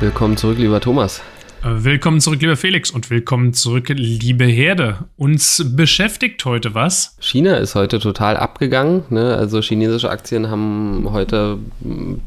Willkommen zurück, lieber Thomas. Willkommen zurück, lieber Felix, und willkommen zurück, liebe Herde. Uns beschäftigt heute was? China ist heute total abgegangen. Ne? Also chinesische Aktien haben heute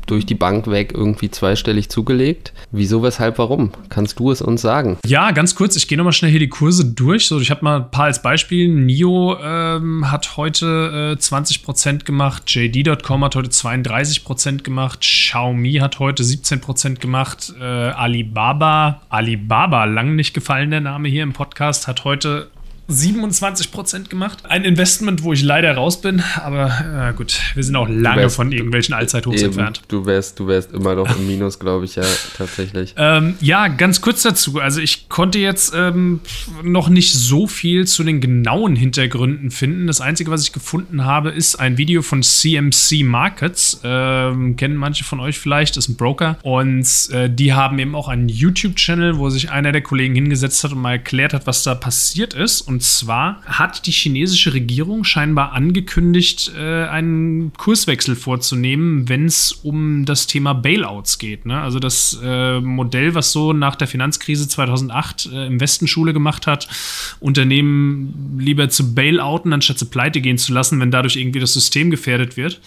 durch die Bank weg irgendwie zweistellig zugelegt. Wieso, weshalb, warum? Kannst du es uns sagen? Ja, ganz kurz, ich gehe nochmal schnell hier die Kurse durch. So, ich habe mal ein paar als Beispiel. NIO ähm, hat heute äh, 20% gemacht, JD.com hat heute 32% gemacht, Xiaomi hat heute 17% gemacht, äh, Alibaba, Alibaba Alibaba, lang nicht gefallen der Name hier im Podcast, hat heute 27% gemacht. Ein Investment, wo ich leider raus bin, aber äh, gut, wir sind auch lange wärst, von irgendwelchen Allzeithochs entfernt. Du wärst, du wärst immer noch im Minus, glaube ich, ja, tatsächlich. Ähm, ja, ganz kurz dazu. Also ich konnte jetzt ähm, noch nicht so viel zu den genauen Hintergründen finden. Das Einzige, was ich gefunden habe, ist ein Video von CMC Markets. Ähm, kennen manche von euch vielleicht, ist ein Broker. Und äh, die haben eben auch einen YouTube-Channel, wo sich einer der Kollegen hingesetzt hat und mal erklärt hat, was da passiert ist. Und zwar hat die chinesische Regierung scheinbar angekündigt, äh, einen Kurswechsel vorzunehmen, wenn es um das Thema Bailouts geht. Ne? Also das äh, Modell, was so nach der Finanzkrise 2008 äh, im Westen Schule gemacht hat, Unternehmen lieber zu bailouten, anstatt zu pleite gehen zu lassen, wenn dadurch irgendwie das System gefährdet wird.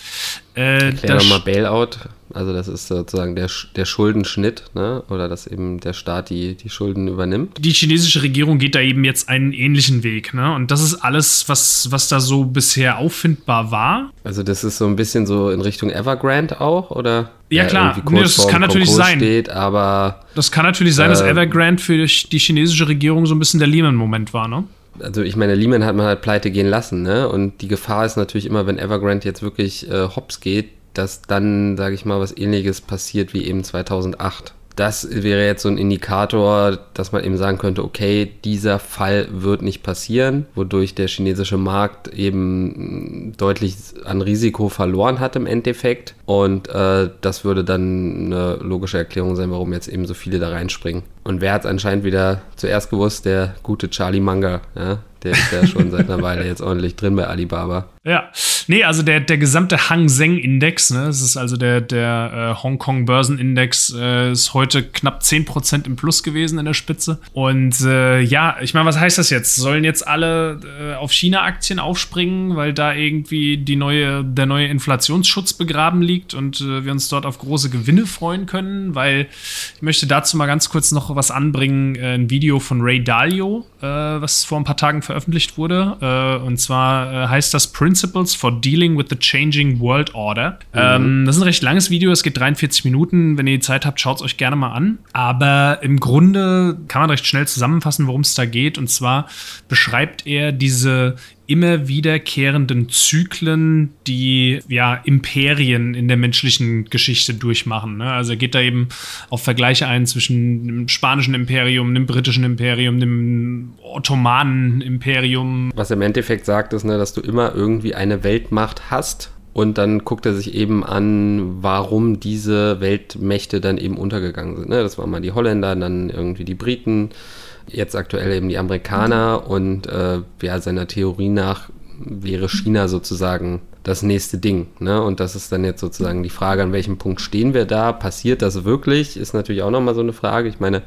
Äh, Erklär mal Bailout. Also das ist sozusagen der, der Schuldenschnitt, ne? oder dass eben der Staat die, die Schulden übernimmt. Die chinesische Regierung geht da eben jetzt einen ähnlichen Weg. Ne? Und das ist alles, was, was da so bisher auffindbar war. Also das ist so ein bisschen so in Richtung Evergrande auch, oder? Ja, klar, nee, das kann natürlich Konkurs sein. Steht, aber, das kann natürlich sein, äh, dass Evergrande für die chinesische Regierung so ein bisschen der Lehman-Moment war, ne? also ich meine, Lehman hat man halt pleite gehen lassen, ne? Und die Gefahr ist natürlich immer, wenn Evergrande jetzt wirklich äh, hops geht, dass dann, sage ich mal, was ähnliches passiert wie eben 2008 das wäre jetzt so ein Indikator, dass man eben sagen könnte, okay, dieser Fall wird nicht passieren, wodurch der chinesische Markt eben deutlich an Risiko verloren hat im Endeffekt. Und äh, das würde dann eine logische Erklärung sein, warum jetzt eben so viele da reinspringen. Und wer hat es anscheinend wieder zuerst gewusst? Der gute Charlie Munger, ja? Der ist ja schon seit einer Weile jetzt ordentlich drin bei Alibaba. Ja, nee, also der, der gesamte Hang Seng Index, ne, das ist also der, der äh, Hongkong Börsenindex, äh, ist heute knapp 10% im Plus gewesen in der Spitze. Und äh, ja, ich meine, was heißt das jetzt? Sollen jetzt alle äh, auf China-Aktien aufspringen, weil da irgendwie die neue, der neue Inflationsschutz begraben liegt und äh, wir uns dort auf große Gewinne freuen können? Weil ich möchte dazu mal ganz kurz noch was anbringen, äh, ein Video von Ray Dalio, was vor ein paar Tagen veröffentlicht wurde. und zwar heißt das Principles for Dealing with the Changing World Order. Mhm. Ähm, das ist ein recht langes Video, es geht 43 Minuten. Wenn ihr die Zeit habt, schaut es euch gerne mal an. Aber im Grunde kann man recht schnell zusammenfassen, worum es da geht. Und zwar beschreibt er diese immer wiederkehrenden Zyklen, die ja Imperien in der menschlichen Geschichte durchmachen. Ne? Also er geht da eben auf Vergleiche ein zwischen dem spanischen Imperium, dem britischen Imperium, dem ottomanen Imperium. Was er im Endeffekt sagt, ist, ne, dass du immer irgendwie eine Weltmacht hast. Und dann guckt er sich eben an, warum diese Weltmächte dann eben untergegangen sind. Ne? Das waren mal die Holländer, dann irgendwie die Briten, jetzt aktuell eben die Amerikaner und äh, ja, seiner Theorie nach wäre China sozusagen das nächste Ding. Ne? Und das ist dann jetzt sozusagen die Frage, an welchem Punkt stehen wir da? Passiert das wirklich? Ist natürlich auch nochmal so eine Frage. Ich meine,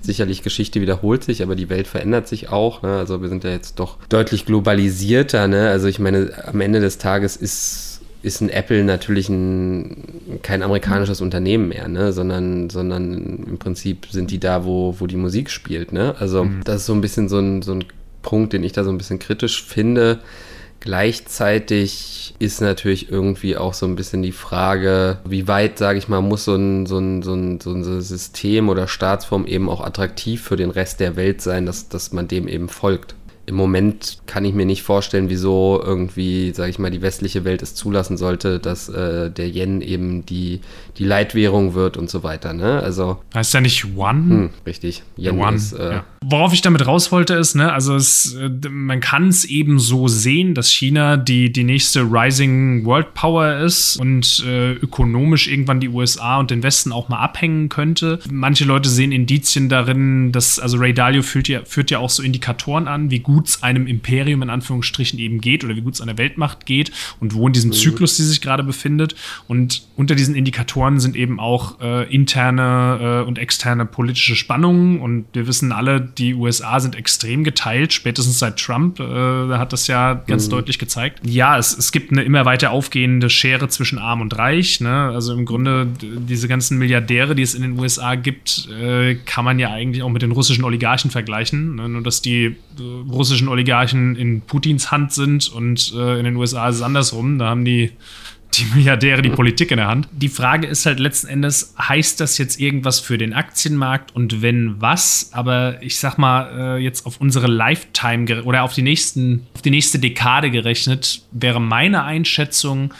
sicherlich Geschichte wiederholt sich, aber die Welt verändert sich auch. Ne? Also wir sind ja jetzt doch deutlich globalisierter. Ne? Also ich meine, am Ende des Tages ist ist ein Apple natürlich ein, kein amerikanisches Unternehmen mehr, ne? sondern, sondern im Prinzip sind die da, wo, wo die Musik spielt. Ne? Also mhm. das ist so ein bisschen so ein, so ein Punkt, den ich da so ein bisschen kritisch finde. Gleichzeitig ist natürlich irgendwie auch so ein bisschen die Frage, wie weit, sage ich mal, muss so ein, so, ein, so, ein, so ein System oder Staatsform eben auch attraktiv für den Rest der Welt sein, dass, dass man dem eben folgt im Moment kann ich mir nicht vorstellen, wieso irgendwie, sage ich mal, die westliche Welt es zulassen sollte, dass äh, der Yen eben die, die Leitwährung wird und so weiter. Ne? Also heißt ja nicht One? Hm, richtig. Yen One. Ist, äh, ja. Worauf ich damit raus wollte, ist, ne, also es, äh, man kann es eben so sehen, dass China die, die nächste Rising World Power ist und äh, ökonomisch irgendwann die USA und den Westen auch mal abhängen könnte. Manche Leute sehen Indizien darin, dass, also Ray Dalio führt ja, führt ja auch so Indikatoren an, wie gut gut es einem Imperium in Anführungsstrichen eben geht oder wie gut es einer Weltmacht geht und wo in diesem mhm. Zyklus sie sich gerade befindet. Und unter diesen Indikatoren sind eben auch äh, interne äh, und externe politische Spannungen. Und wir wissen alle, die USA sind extrem geteilt, spätestens seit Trump äh, hat das ja ganz mhm. deutlich gezeigt. Ja, es, es gibt eine immer weiter aufgehende Schere zwischen Arm und Reich. Ne? Also im Grunde diese ganzen Milliardäre, die es in den USA gibt, äh, kann man ja eigentlich auch mit den russischen Oligarchen vergleichen. Ne? Nur dass die äh, russischen Oligarchen in Putins Hand sind und äh, in den USA ist es andersrum. Da haben die die Milliardäre die Politik in der Hand. Die Frage ist halt letzten Endes, heißt das jetzt irgendwas für den Aktienmarkt und wenn was? Aber ich sag mal, äh, jetzt auf unsere Lifetime oder auf die, nächsten, auf die nächste Dekade gerechnet, wäre meine Einschätzung,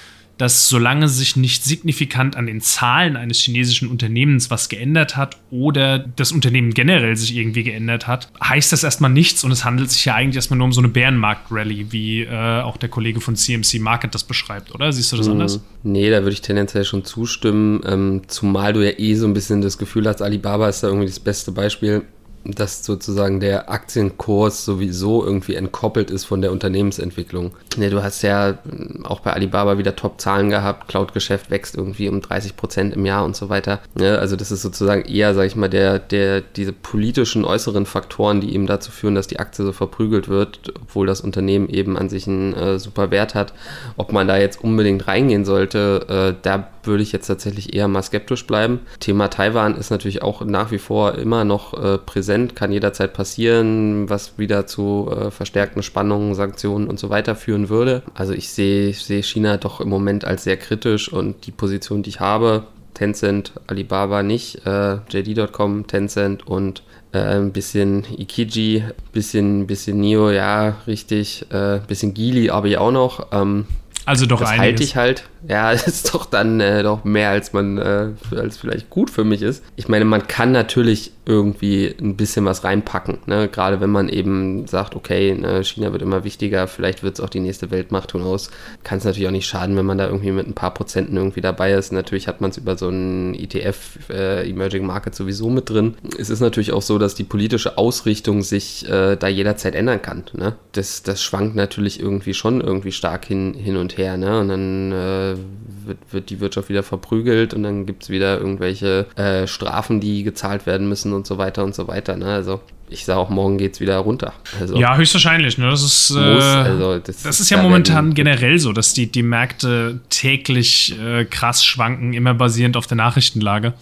dass solange sich nicht signifikant an den Zahlen eines chinesischen Unternehmens was geändert hat oder das Unternehmen generell sich irgendwie geändert hat, heißt das erstmal nichts und es handelt sich ja eigentlich erstmal nur um so eine Bärenmarkt-Rally, wie äh, auch der Kollege von CMC Market das beschreibt, oder? Siehst du das mhm. anders? Nee, da würde ich tendenziell schon zustimmen, ähm, zumal du ja eh so ein bisschen das Gefühl hast, Alibaba ist da irgendwie das beste Beispiel dass sozusagen der Aktienkurs sowieso irgendwie entkoppelt ist von der Unternehmensentwicklung. Ja, du hast ja hm, auch bei Alibaba wieder Top-Zahlen gehabt, Cloud-Geschäft wächst irgendwie um 30 Prozent im Jahr und so weiter. Ja, also das ist sozusagen eher, sag ich mal, der, der, diese politischen äußeren Faktoren, die eben dazu führen, dass die Aktie so verprügelt wird, obwohl das Unternehmen eben an sich einen äh, super Wert hat. Ob man da jetzt unbedingt reingehen sollte, äh, da würde ich jetzt tatsächlich eher mal skeptisch bleiben. Thema Taiwan ist natürlich auch nach wie vor immer noch äh, präsent, kann jederzeit passieren, was wieder zu äh, verstärkten Spannungen, Sanktionen und so weiter führen würde. Also ich sehe seh China doch im Moment als sehr kritisch und die Position, die ich habe, Tencent, Alibaba nicht, äh, JD.com, Tencent und äh, ein bisschen Ikiji, bisschen, bisschen Nio, ja, richtig, äh, bisschen Gili aber ich auch noch. Ähm, also doch das einiges. halte ich halt ja, ist doch dann äh, doch mehr, als man, äh, als vielleicht gut für mich ist. Ich meine, man kann natürlich irgendwie ein bisschen was reinpacken, ne? gerade wenn man eben sagt, okay, ne, China wird immer wichtiger, vielleicht wird es auch die nächste Weltmacht, hinaus. Kann es natürlich auch nicht schaden, wenn man da irgendwie mit ein paar Prozenten irgendwie dabei ist. Natürlich hat man es über so einen ETF, äh, Emerging Market sowieso mit drin. Es ist natürlich auch so, dass die politische Ausrichtung sich äh, da jederzeit ändern kann. Ne? Das, das schwankt natürlich irgendwie schon irgendwie stark hin, hin und her. Ne? Und dann äh, wird, wird die Wirtschaft wieder verprügelt und dann gibt es wieder irgendwelche äh, Strafen, die gezahlt werden müssen und so weiter und so weiter. Ne? Also ich sage auch, morgen geht es wieder runter. Also, ja, höchstwahrscheinlich. Ne? Das ist, äh, also das, das, ist ja momentan generell so, dass die, die Märkte täglich äh, krass schwanken, immer basierend auf der Nachrichtenlage.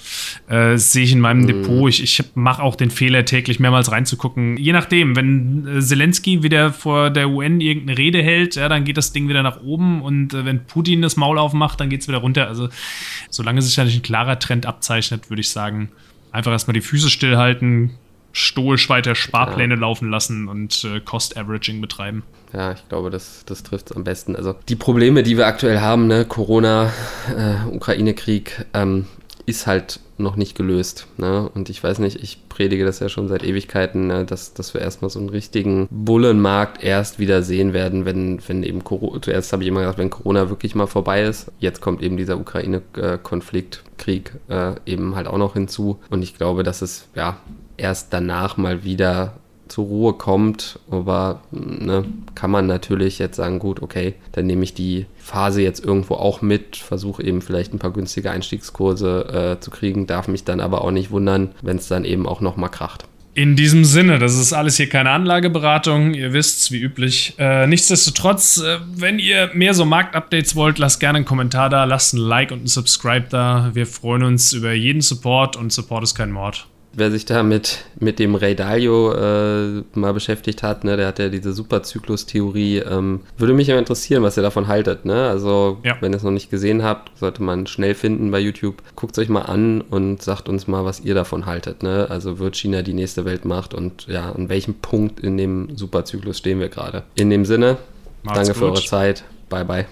Äh, sehe ich in meinem mm. Depot. Ich, ich mache auch den Fehler, täglich mehrmals reinzugucken. Je nachdem, wenn äh, Zelensky wieder vor der UN irgendeine Rede hält, ja, dann geht das Ding wieder nach oben und äh, wenn Putin das Maul aufmacht, dann geht es wieder runter. Also solange sich da nicht ein klarer Trend abzeichnet, würde ich sagen, einfach erstmal die Füße stillhalten, stoisch weiter Sparpläne ja. laufen lassen und äh, Cost-Averaging betreiben. Ja, ich glaube, das, das trifft es am besten. Also die Probleme, die wir aktuell haben, ne, Corona, äh, Ukraine-Krieg, ähm, ist halt noch nicht gelöst. Ne? Und ich weiß nicht, ich predige das ja schon seit Ewigkeiten, ne? dass, dass wir erstmal so einen richtigen Bullenmarkt erst wieder sehen werden, wenn, wenn eben Corona, zuerst habe ich immer gesagt, wenn Corona wirklich mal vorbei ist. Jetzt kommt eben dieser Ukraine-Konflikt, Krieg äh, eben halt auch noch hinzu. Und ich glaube, dass es ja erst danach mal wieder zur Ruhe kommt. Aber ne, kann man natürlich jetzt sagen, gut, okay, dann nehme ich die Phase jetzt irgendwo auch mit, versuche eben vielleicht ein paar günstige Einstiegskurse äh, zu kriegen, darf mich dann aber auch nicht wundern, wenn es dann eben auch nochmal kracht. In diesem Sinne, das ist alles hier keine Anlageberatung, ihr wisst's, wie üblich. Äh, nichtsdestotrotz, äh, wenn ihr mehr so Marktupdates wollt, lasst gerne einen Kommentar da, lasst ein Like und ein Subscribe da. Wir freuen uns über jeden Support und Support ist kein Mord wer sich da mit, mit dem Ray Dalio äh, mal beschäftigt hat, ne, der hat ja diese Superzyklus-Theorie, ähm, würde mich ja interessieren, was ihr davon haltet. Ne? Also, ja. wenn ihr es noch nicht gesehen habt, sollte man schnell finden bei YouTube. Guckt es euch mal an und sagt uns mal, was ihr davon haltet. Ne? Also, wird China die nächste Weltmacht und ja, an welchem Punkt in dem Superzyklus stehen wir gerade? In dem Sinne, Macht's danke gut. für eure Zeit. Bye, bye.